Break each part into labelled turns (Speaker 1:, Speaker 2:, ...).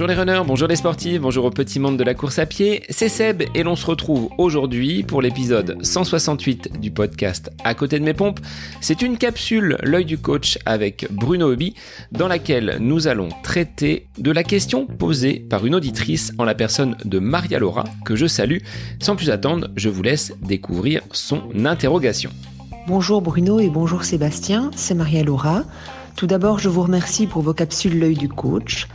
Speaker 1: Bonjour les runners, bonjour les sportifs, bonjour au petit monde de la course à pied, c'est Seb et l'on se retrouve aujourd'hui pour l'épisode 168 du podcast À côté de mes pompes. C'est une capsule L'œil du coach avec Bruno Hobby dans laquelle nous allons traiter de la question posée par une auditrice en la personne de Maria Laura que je salue. Sans plus attendre, je vous laisse découvrir son interrogation.
Speaker 2: Bonjour Bruno et bonjour Sébastien, c'est Maria Laura. Tout d'abord, je vous remercie pour vos capsules L'œil du coach.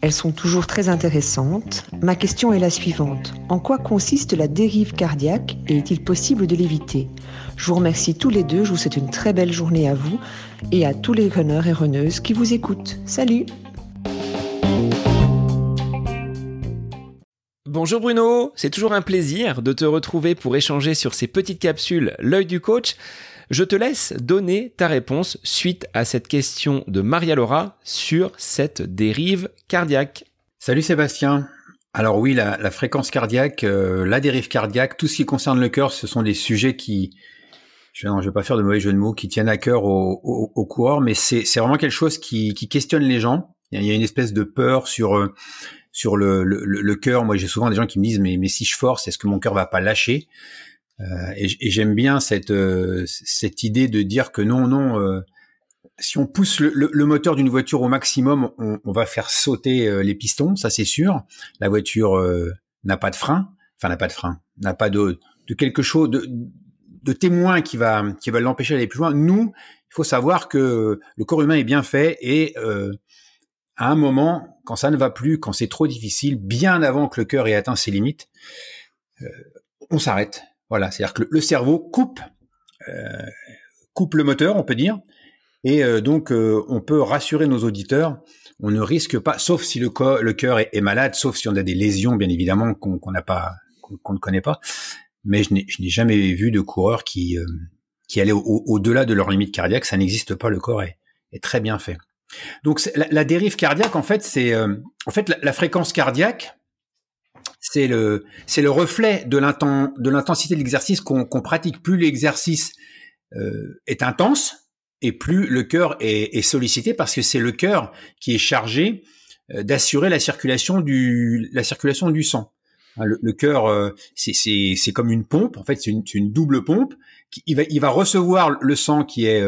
Speaker 2: Elles sont toujours très intéressantes. Ma question est la suivante. En quoi consiste la dérive cardiaque et est-il possible de l'éviter? Je vous remercie tous les deux. Je vous souhaite une très belle journée à vous et à tous les runners et runneuses qui vous écoutent. Salut
Speaker 1: Bonjour Bruno, c'est toujours un plaisir de te retrouver pour échanger sur ces petites capsules L'œil du coach. Je te laisse donner ta réponse suite à cette question de Maria Laura sur cette dérive cardiaque.
Speaker 3: Salut Sébastien. Alors oui, la, fréquence cardiaque, euh, la dérive cardiaque, tout ce qui concerne le cœur, ce sont des sujets qui, je ne vais pas faire de mauvais jeu de mots, qui tiennent à cœur aux, au, coureurs, mais c'est vraiment quelque chose qui, questionne les gens. Il y a une espèce de peur sur euh, sur le, cœur. Moi, j'ai souvent des gens qui me disent mais mais si je force, est-ce que mon cœur va pas lâcher? Et, j'aime bien cette euh, cette idée de dire que non, non. Euh, si on pousse le, moteur d'une voiture au maximum, on, va faire sauter les pistons, ça c'est sûr. La voiture n'a pas de frein, enfin n'a pas de frein, n'a pas de, de quelque chose de, de témoin qui va qui va l'empêcher d'aller plus loin. Nous, il faut savoir que le corps humain est bien fait et euh, à un moment, quand ça ne va plus, quand c'est trop difficile, bien avant que le cœur ait atteint ses limites, euh, on s'arrête. Voilà, c'est-à-dire que le, cerveau coupe euh, coupe le moteur, on peut dire, et euh, donc euh, on peut rassurer nos auditeurs. On ne risque pas, sauf si le, le cœur est, malade, sauf si on a des lésions, bien évidemment, qu'on n'a pas, qu'on ne connaît pas. Mais je n'ai jamais vu de coureur qui qui allait au-delà de leur limite cardiaque. Ça n'existe pas. Le corps est, est, très bien fait. Donc la, la, dérive cardiaque, en fait, c'est en fait la, fréquence cardiaque c'est le c'est le reflet de l'intensité de l'exercice qu'on pratique. Plus l'exercice euh, est intense et plus le cœur est, sollicité parce que c'est le cœur qui est chargé euh, d'assurer la circulation du la circulation du sang. Hein, le, cœur, euh, c'est comme une pompe. En fait, c'est une, double pompe. Il va, il va recevoir le sang qui est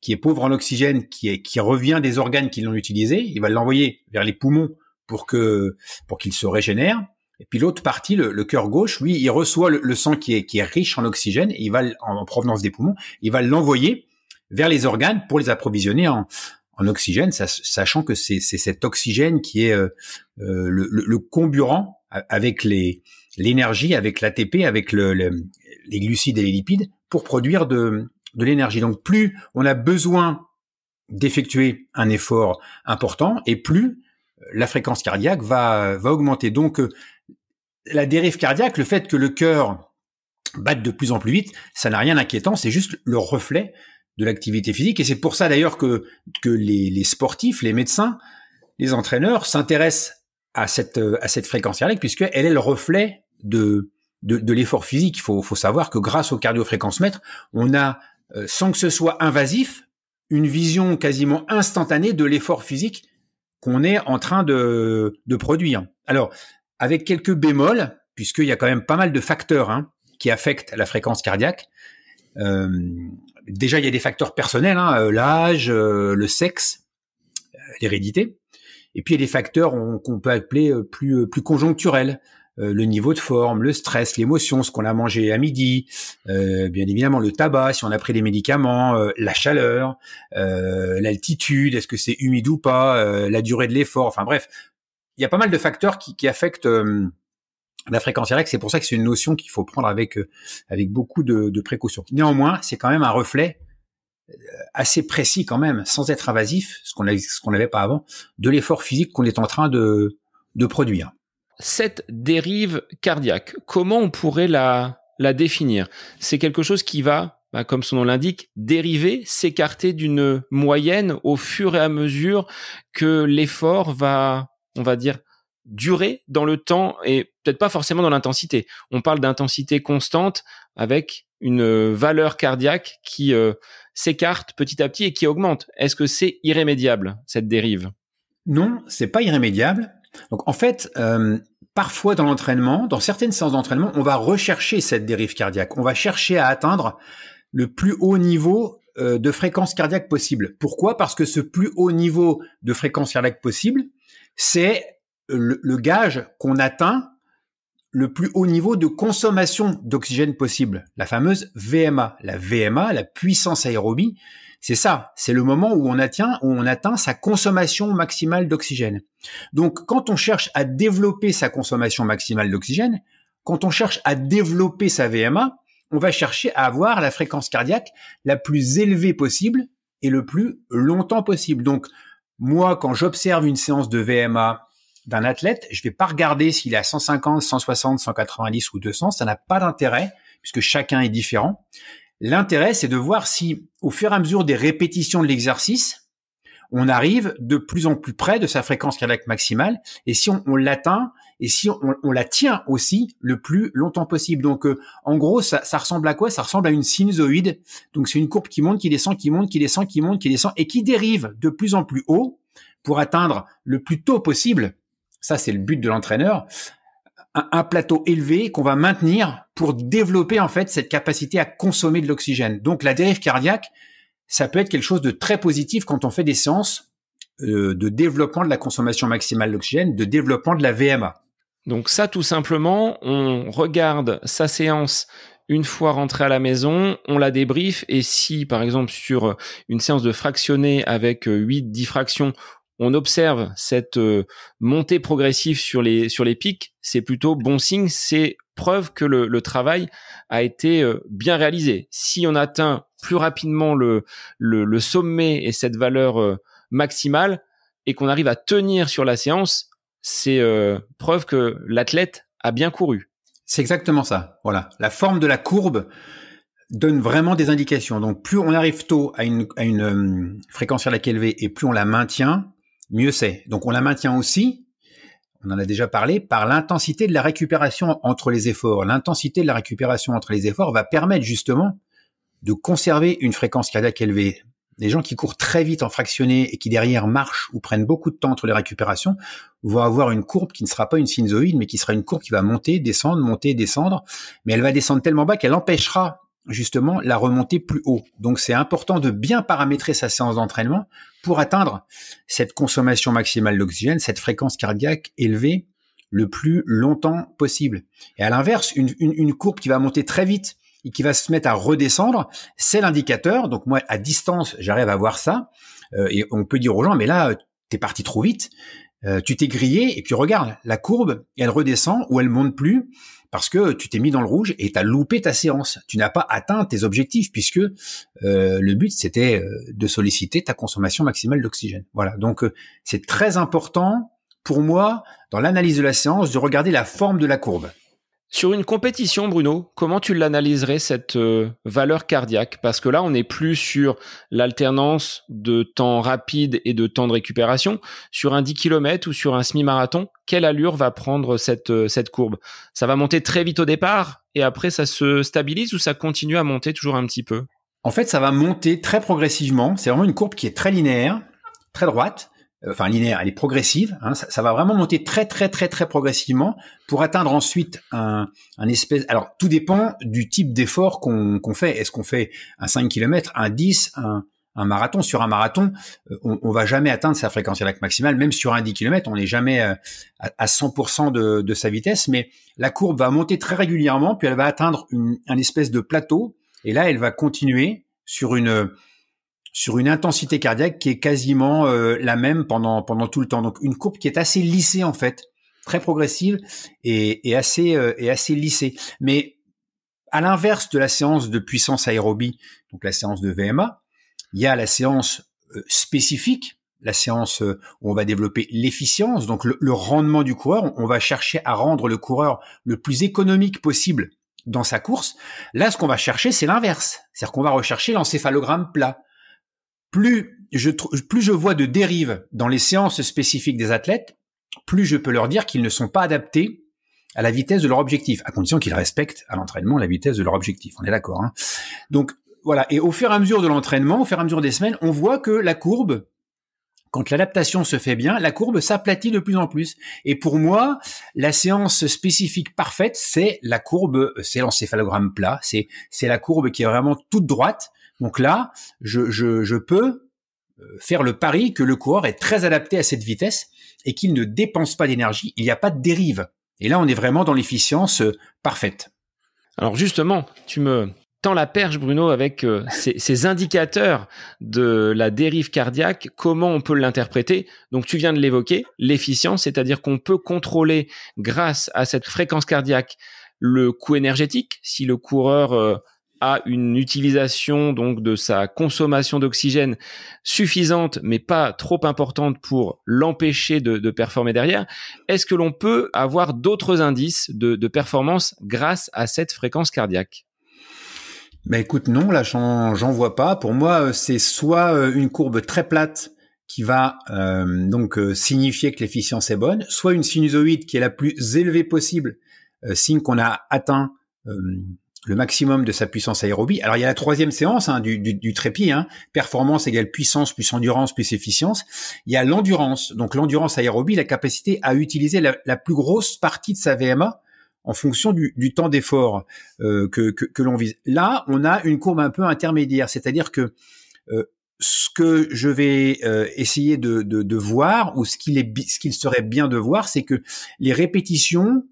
Speaker 3: qui est pauvre en oxygène, qui est qui revient des organes qui l'ont utilisé. Il va l'envoyer vers les poumons pour que pour qu'il se régénère. Et puis l'autre partie, le, cœur gauche, lui, il reçoit le, sang qui est, qui est riche en oxygène, il va en, provenance des poumons, il va l'envoyer vers les organes pour les approvisionner en, en oxygène, sachant que c'est cet oxygène qui est euh, euh, le, le, comburant avec l'énergie, avec l'ATP, avec le, les glucides et les lipides pour produire de, de l'énergie. Donc plus on a besoin d'effectuer un effort important, et plus la fréquence cardiaque va, va augmenter. Donc la dérive cardiaque, le fait que le cœur batte de plus en plus vite, ça n'a rien d'inquiétant, c'est juste le reflet de l'activité physique. Et c'est pour ça d'ailleurs que, les, sportifs, les médecins, les entraîneurs s'intéressent à cette, fréquence cardiaque, puisqu'elle est le reflet de, l'effort physique. Il faut, faut savoir que grâce au cardiofréquencemètre, on a, euh, sans que ce soit invasif, une vision quasiment instantanée de l'effort physique qu'on est en train de, de produire. Alors, avec quelques bémols, puisqu'il y a quand même pas mal de facteurs hein, qui affectent la fréquence cardiaque. Euh, déjà, il y a des facteurs personnels, hein, euh, l'âge, euh, le sexe, l'hérédité. Et puis, il y a des facteurs qu'on peut appeler plus, plus conjoncturels. le niveau de forme, le stress, l'émotion, ce qu'on a mangé à midi, bien évidemment le tabac, si on a pris des médicaments, la chaleur, l'altitude, est-ce que c'est humide ou pas, la durée de l'effort, enfin bref, il y a pas mal de facteurs qui, affectent euh, la fréquence cardiaque. C'est pour ça que c'est une notion qu'il faut prendre avec euh, avec beaucoup de, de précautions. Néanmoins, c'est quand même un reflet euh, assez précis quand même, sans être invasif, ce qu'on ce n'avait pas avant, de l'effort physique qu'on est en train de de produire.
Speaker 1: Cette dérive cardiaque, comment on pourrait la la définir? C'est quelque chose qui va bah, comme son nom l'indique, dériver, s'écarter d'une moyenne au fur et à mesure que l'effort va on va dire, durer dans le temps et peut-être pas forcément dans l'intensité. On parle d'intensité constante avec une valeur cardiaque qui s'écarte petit à petit et qui augmente. Est-ce que c'est irrémédiable cette dérive?
Speaker 3: Non, c'est pas irrémédiable. Donc en fait, parfois dans l'entraînement, dans certaines séances d'entraînement, on va rechercher cette dérive cardiaque. On va chercher à atteindre le plus haut niveau euh, de fréquence cardiaque possible. Pourquoi? Parce que ce plus haut niveau de fréquence cardiaque possible, c'est le, gage qu'on atteint le plus haut niveau de consommation d'oxygène possible, la fameuse VMA. La VMA, la puissance aérobie, c'est ça, c'est le moment où on atteint, où on atteint sa consommation maximale d'oxygène. Donc, quand on cherche à développer sa consommation maximale d'oxygène, quand on cherche à développer sa VMA, on va chercher à avoir la fréquence cardiaque la plus élevée possible et le plus longtemps possible. Donc, moi, quand j'observe une séance de VMA d'un athlète, je vais pas regarder s'il est à 150, 160, 190 ou 200. Ça n'a pas d'intérêt puisque chacun est différent. L'intérêt, c'est de voir si, au fur et à mesure des répétitions de l'exercice, on arrive de plus en plus près de sa fréquence cardiaque maximale, et si on, l'atteint, et si on, la tient aussi le plus longtemps possible. Donc, euh, en gros, ça, ça, ressemble à quoi? Ça ressemble à une sinusoïde. Donc, c'est une courbe qui monte, qui descend, qui monte, qui descend, qui monte, qui descend, et qui dérive de plus en plus haut pour atteindre le plus tôt possible. Ça, c'est le but de l'entraîneur un, plateau élevé qu'on va maintenir pour développer en fait cette capacité à consommer de l'oxygène. Donc la dérive cardiaque, ça peut être quelque chose de très positif quand on fait des séances euh, de développement de la consommation maximale d'oxygène, de développement de la VMA.
Speaker 1: Donc ça, tout simplement, on regarde sa séance une fois rentré à la maison, on la débrief et si, par exemple, sur une séance de fractionné avec 8-10 fractions, on observe cette euh, montée progressive sur les sur les pics, c'est plutôt bon signe, c'est preuve que le, travail a été euh, bien réalisé. Si on atteint plus rapidement le sommet et cette valeur euh, maximale et qu'on arrive à tenir sur la séance, c'est preuve que l'athlète a bien couru.
Speaker 3: C'est exactement ça. Voilà, la forme de la courbe donne vraiment des indications. Donc plus on arrive tôt à une, à une fréquence laquelle élevée et plus on la maintient, mieux c'est. Donc on la maintient aussi, on en a déjà parlé, par l'intensité de la récupération entre les efforts. L'intensité de la récupération entre les efforts va permettre justement de conserver une fréquence cardiaque élevée. Les gens qui courent très vite en fractionné et qui derrière marchent ou prennent beaucoup de temps entre les récupérations vont avoir une courbe qui ne sera pas une sinusoïde, mais qui sera une courbe qui va monter, descendre, monter, descendre. Mais elle va descendre tellement bas qu'elle empêchera justement la remontée plus haut. Donc c'est important de bien paramétrer sa séance d'entraînement pour atteindre cette consommation maximale d'oxygène, cette fréquence cardiaque élevée le plus longtemps possible. Et à l'inverse, une, courbe qui va monter très vite et qui va se mettre à redescendre, c'est l'indicateur. Donc moi, à distance, j'arrive à voir ça. Euh, et on peut dire aux gens, mais là, t'es parti trop vite. Euh, tu t'es grillé et puis regarde, la courbe, elle redescend ou elle monte plus parce que tu t'es mis dans le rouge et tu as loupé ta séance. Tu n'as pas atteint tes objectifs puisque euh, le but c'était de solliciter ta consommation maximale d'oxygène. Voilà, donc c'est très important pour moi dans l'analyse de la séance de regarder la forme de la courbe.
Speaker 1: Sur une compétition, Bruno, comment tu l'analyserais cette euh, valeur cardiaque? Parce que là, on n'est plus sur l'alternance de temps rapide et de temps de récupération. Sur un 10 km ou sur un semi-marathon, quelle allure va prendre cette, euh, cette courbe? Ça va monter très vite au départ et après ça se stabilise ou ça continue à monter toujours un petit peu?
Speaker 3: En fait, ça va monter très progressivement. C'est vraiment une courbe qui est très linéaire, très droite enfin linéaire, elle est progressive. Hein, ça, va vraiment monter très très très très progressivement pour atteindre ensuite un, un espèce. Alors tout dépend du type d'effort qu'on fait. Est-ce qu'on fait un 5 km, un 10, un, un marathon? Sur un marathon, euh, on, on va jamais atteindre sa fréquence cardiaque maximale. Même sur un 10 km, on n'est jamais euh, à, 100% de, de, sa vitesse. Mais la courbe va monter très régulièrement, puis elle va atteindre une, un espèce de plateau. Et là, elle va continuer sur une sur une intensité cardiaque qui est quasiment euh, la même pendant pendant tout le temps. Donc une courbe qui est assez lissée en fait, très progressive et, assez euh, et assez lissée. Mais à l'inverse de la séance de puissance aérobie, donc la séance de VMA, il y a la séance euh, spécifique, la séance où on va développer l'efficience, donc le, le, rendement du coureur. On va chercher à rendre le coureur le plus économique possible dans sa course. Là, ce qu'on va chercher, c'est l'inverse. C'est-à-dire qu'on va rechercher l'encéphalogramme plat plus je, plus je vois de dérives dans les séances spécifiques des athlètes, plus je peux leur dire qu'ils ne sont pas adaptés à la vitesse de leur objectif, à condition qu'ils respectent à l'entraînement la vitesse de leur objectif. On est d'accord. Hein Donc voilà. Et au fur et à mesure de l'entraînement, au fur et à mesure des semaines, on voit que la courbe, quand l'adaptation se fait bien, la courbe s'aplatit de plus en plus. Et pour moi, la séance spécifique parfaite, c'est la courbe, c'est l'encéphalogramme plat, c'est c'est la courbe qui est vraiment toute droite. Donc là, je, peux euh, faire le pari que le coureur est très adapté à cette vitesse et qu'il ne dépense pas d'énergie, il n'y a pas de dérive. Et là, on est vraiment dans l'efficience euh, parfaite.
Speaker 1: Alors justement, tu me tends la perche, Bruno, avec euh, ces, indicateurs de la dérive cardiaque. Comment on peut l'interpréter? Donc tu viens de l'évoquer, l'efficience, c'est-à-dire qu'on peut contrôler grâce à cette fréquence cardiaque le coût énergétique. Si le coureur a une utilisation donc de sa consommation d'oxygène suffisante mais pas trop importante pour l'empêcher de, performer derrière, est-ce que l'on peut avoir d'autres indices de, performance grâce à cette fréquence cardiaque?
Speaker 3: Bah, écoute, non, là, j'en vois pas. Pour moi, euh, c'est soit euh, une courbe très plate qui va euh, donc signifier que l'efficience est bonne, soit une sinusoïde qui est la plus élevée possible, signe qu'on a atteint le maximum de sa puissance aérobie. Alors il y a la troisième séance hein, du, du, trépied, hein, performance égale puissance plus endurance plus efficience. Il y a l'endurance, donc l'endurance aérobie, la capacité à utiliser la, plus grosse partie de sa VMA en fonction du, temps d'effort euh, que, que, l'on vise. Là, on a une courbe un peu intermédiaire, c'est-à-dire que euh, ce que je vais euh, essayer de, de, de, voir, ou ce qu'il est, ce qu'il serait bien de voir, c'est que les répétitions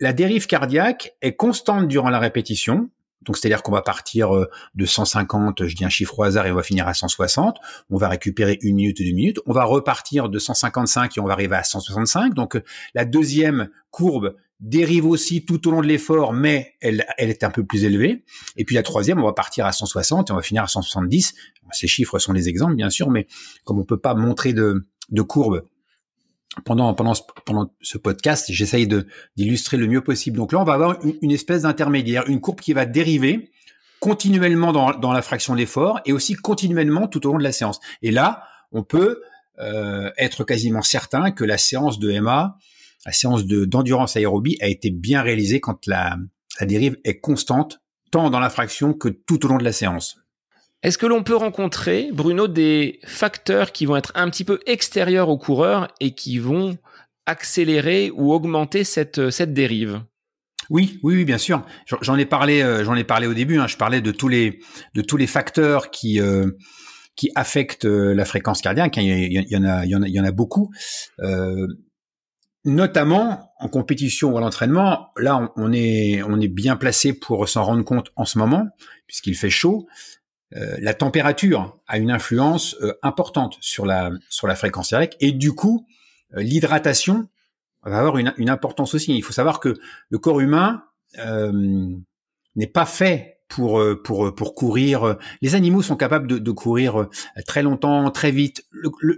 Speaker 3: la dérive cardiaque est constante durant la répétition. Donc, c'est-à-dire qu'on va partir euh, de 150, je dis un chiffre au hasard, et on va finir à 160. On va récupérer une minute, deux minutes. On va repartir de 155 et on va arriver à 165. Donc, euh, la deuxième courbe dérive aussi tout au long de l'effort, mais elle, elle est un peu plus élevée. Et puis la troisième, on va partir à 160 et on va finir à 170. Ces chiffres sont des exemples, bien sûr, mais comme on peut pas montrer de, de courbe pendant pendant ce, pendant ce podcast, j'essaye d'illustrer le mieux possible. Donc là, on va avoir une, espèce d'intermédiaire, une courbe qui va dériver continuellement dans, dans la fraction de l'effort et aussi continuellement tout au long de la séance. Et là, on peut euh, être quasiment certain que la séance de MA, la séance de d'endurance aérobie, a été bien réalisée quand la, la dérive est constante tant dans la fraction que tout au long de la séance.
Speaker 1: Est-ce que l'on peut rencontrer, Bruno, des facteurs qui vont être un petit peu extérieurs aux coureurs et qui vont accélérer ou augmenter cette, cette dérive?
Speaker 3: Oui, oui, bien sûr. J'en ai parlé, euh, ai parlé au début. Hein. Je parlais de tous les, de facteurs qui, euh, affectent euh, la fréquence cardiaque. Il, y en a, beaucoup. notamment en compétition ou à l'entraînement. Là, on est bien placé pour s'en rendre compte en ce moment, puisqu'il fait chaud. Euh, la température a une influence euh, importante sur la sur la fréquence cardiaque et du coup euh, l'hydratation va avoir une, une, importance aussi. Il faut savoir que le corps humain n'est pas fait pour pour pour courir. Les animaux sont capables de, de courir très longtemps, très vite.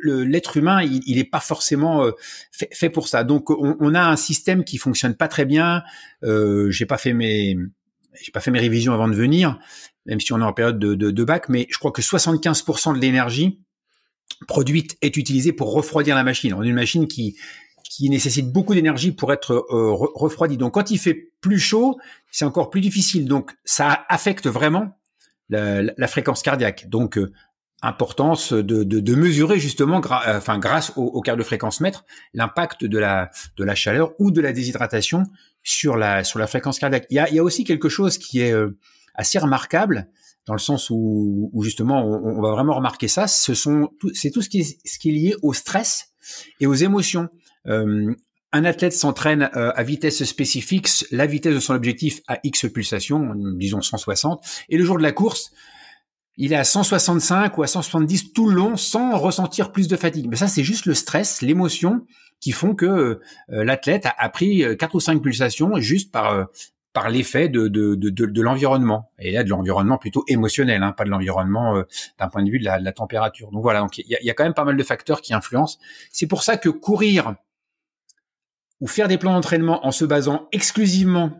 Speaker 3: L'être humain, il n'est pas forcément fait, fait, pour ça. Donc on, on, a un système qui fonctionne pas très bien. Euh, j'ai pas fait mes j'ai pas fait mes révisions avant de venir, même si on est en période de, bac, mais je crois que 75% de l'énergie produite est utilisée pour refroidir la machine. On a une machine qui qui nécessite beaucoup d'énergie pour être euh, refroidie. Donc quand il fait plus chaud, c'est encore plus difficile. Donc ça affecte vraiment la, la fréquence cardiaque. Donc euh, importance de, de, de, mesurer justement, euh, enfin grâce au, au cardio-fréquence mètre, l'impact de la de la chaleur ou de la déshydratation sur la sur la fréquence cardiaque. Il y a, il y a aussi quelque chose qui est euh, assez remarquable dans le sens où, où justement on, on, va vraiment remarquer ça. Ce sont c'est tout ce qui est ce qui est lié au stress et aux émotions. Euh, un athlète s'entraîne euh, à vitesse spécifique, la vitesse de son objectif à X pulsations, disons 160, et le jour de la course, il est à 165 ou à 170 tout le long sans ressentir plus de fatigue. Mais ça, c'est juste le stress, l'émotion qui font que euh, l'athlète a, pris euh, quatre ou cinq pulsations juste par euh, par l'effet de, de, de, de, l'environnement. Et là, de l'environnement plutôt émotionnel, hein, pas de l'environnement d'un point de vue de la, température. Donc voilà, donc il y a, y a, quand même pas mal de facteurs qui influencent. C'est pour ça que courir ou faire des plans d'entraînement en se basant exclusivement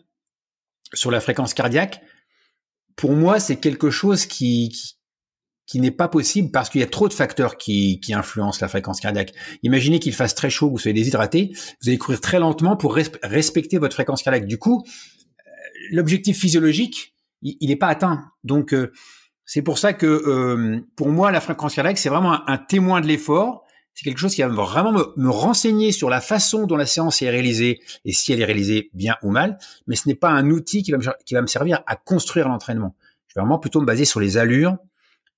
Speaker 3: sur la fréquence cardiaque, pour moi, c'est quelque chose qui, qui n'est pas possible parce qu'il y a trop de facteurs qui, qui influencent la fréquence cardiaque. Imaginez qu'il fasse très chaud, vous soyez déshydraté, vous allez courir très lentement pour respecter votre fréquence cardiaque. Du coup, euh, l'objectif physiologique, il n'est pas atteint. Donc, euh, c'est pour ça que euh, pour moi, la fréquence cardiaque, c'est vraiment un, témoin de l'effort. C'est quelque chose qui va vraiment me, me, renseigner sur la façon dont la séance est réalisée et si elle est réalisée bien ou mal. Mais ce n'est pas un outil qui va me, qui va me servir à construire l'entraînement. Je vais vraiment plutôt me baser sur les allures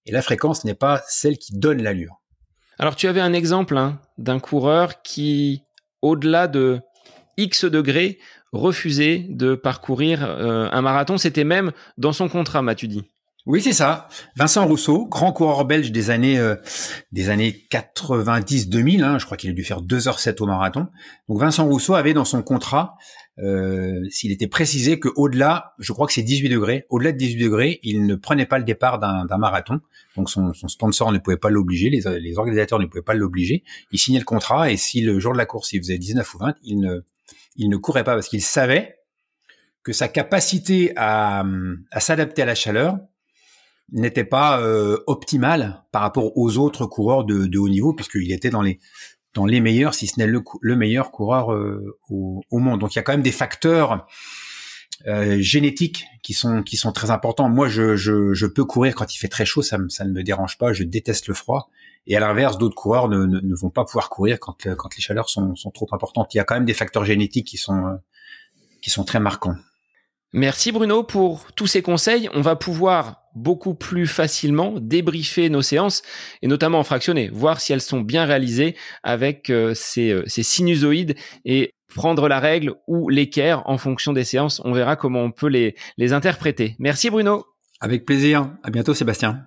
Speaker 3: et la fréquence n'est pas celle qui donne l'allure.
Speaker 1: Alors tu avais un exemple hein, d'un coureur qui, au-delà de X degrés, refusait de parcourir euh, un marathon. C'était même dans son contrat, m'as-tu dit
Speaker 3: oui, c'est ça. Vincent Rousseau, grand coureur belge des années euh, des années 90-2000, hein, je crois qu'il a dû faire 2h07 au marathon. Donc Vincent Rousseau avait dans son contrat, euh, s'il était précisé que au-delà, je crois que c'est 18 degrés, au-delà de 18 degrés, il ne prenait pas le départ d'un marathon. Donc son, sponsor ne pouvait pas l'obliger, les, organisateurs ne pouvaient pas l'obliger. Il signait le contrat et si le jour de la course il faisait 19 ou 20, il ne, il ne courait pas parce qu'il savait que sa capacité à, s'adapter à la chaleur n'était pas euh, optimal par rapport aux autres coureurs de, de haut niveau, puisqu'il était dans les dans les meilleurs, si ce n'est le, le, meilleur coureur euh, au, monde. Donc il y a quand même des facteurs euh, génétiques qui sont qui sont très importants. Moi, je, je, peux courir quand il fait très chaud, ça, ne me dérange pas. Je déteste le froid. Et à l'inverse, d'autres coureurs ne, ne, vont pas pouvoir courir quand, quand les chaleurs sont, sont trop importantes. Il y a quand même des facteurs génétiques qui sont euh, qui sont très marquants.
Speaker 1: Merci Bruno pour tous ces conseils. On va pouvoir beaucoup plus facilement débriefer nos séances et notamment en fractionner, voir si elles sont bien réalisées avec euh, ces, euh, ces, sinusoïdes et prendre la règle ou l'équerre en fonction des séances. On verra comment on peut les, les interpréter. Merci Bruno.
Speaker 3: Avec plaisir. À bientôt Sébastien.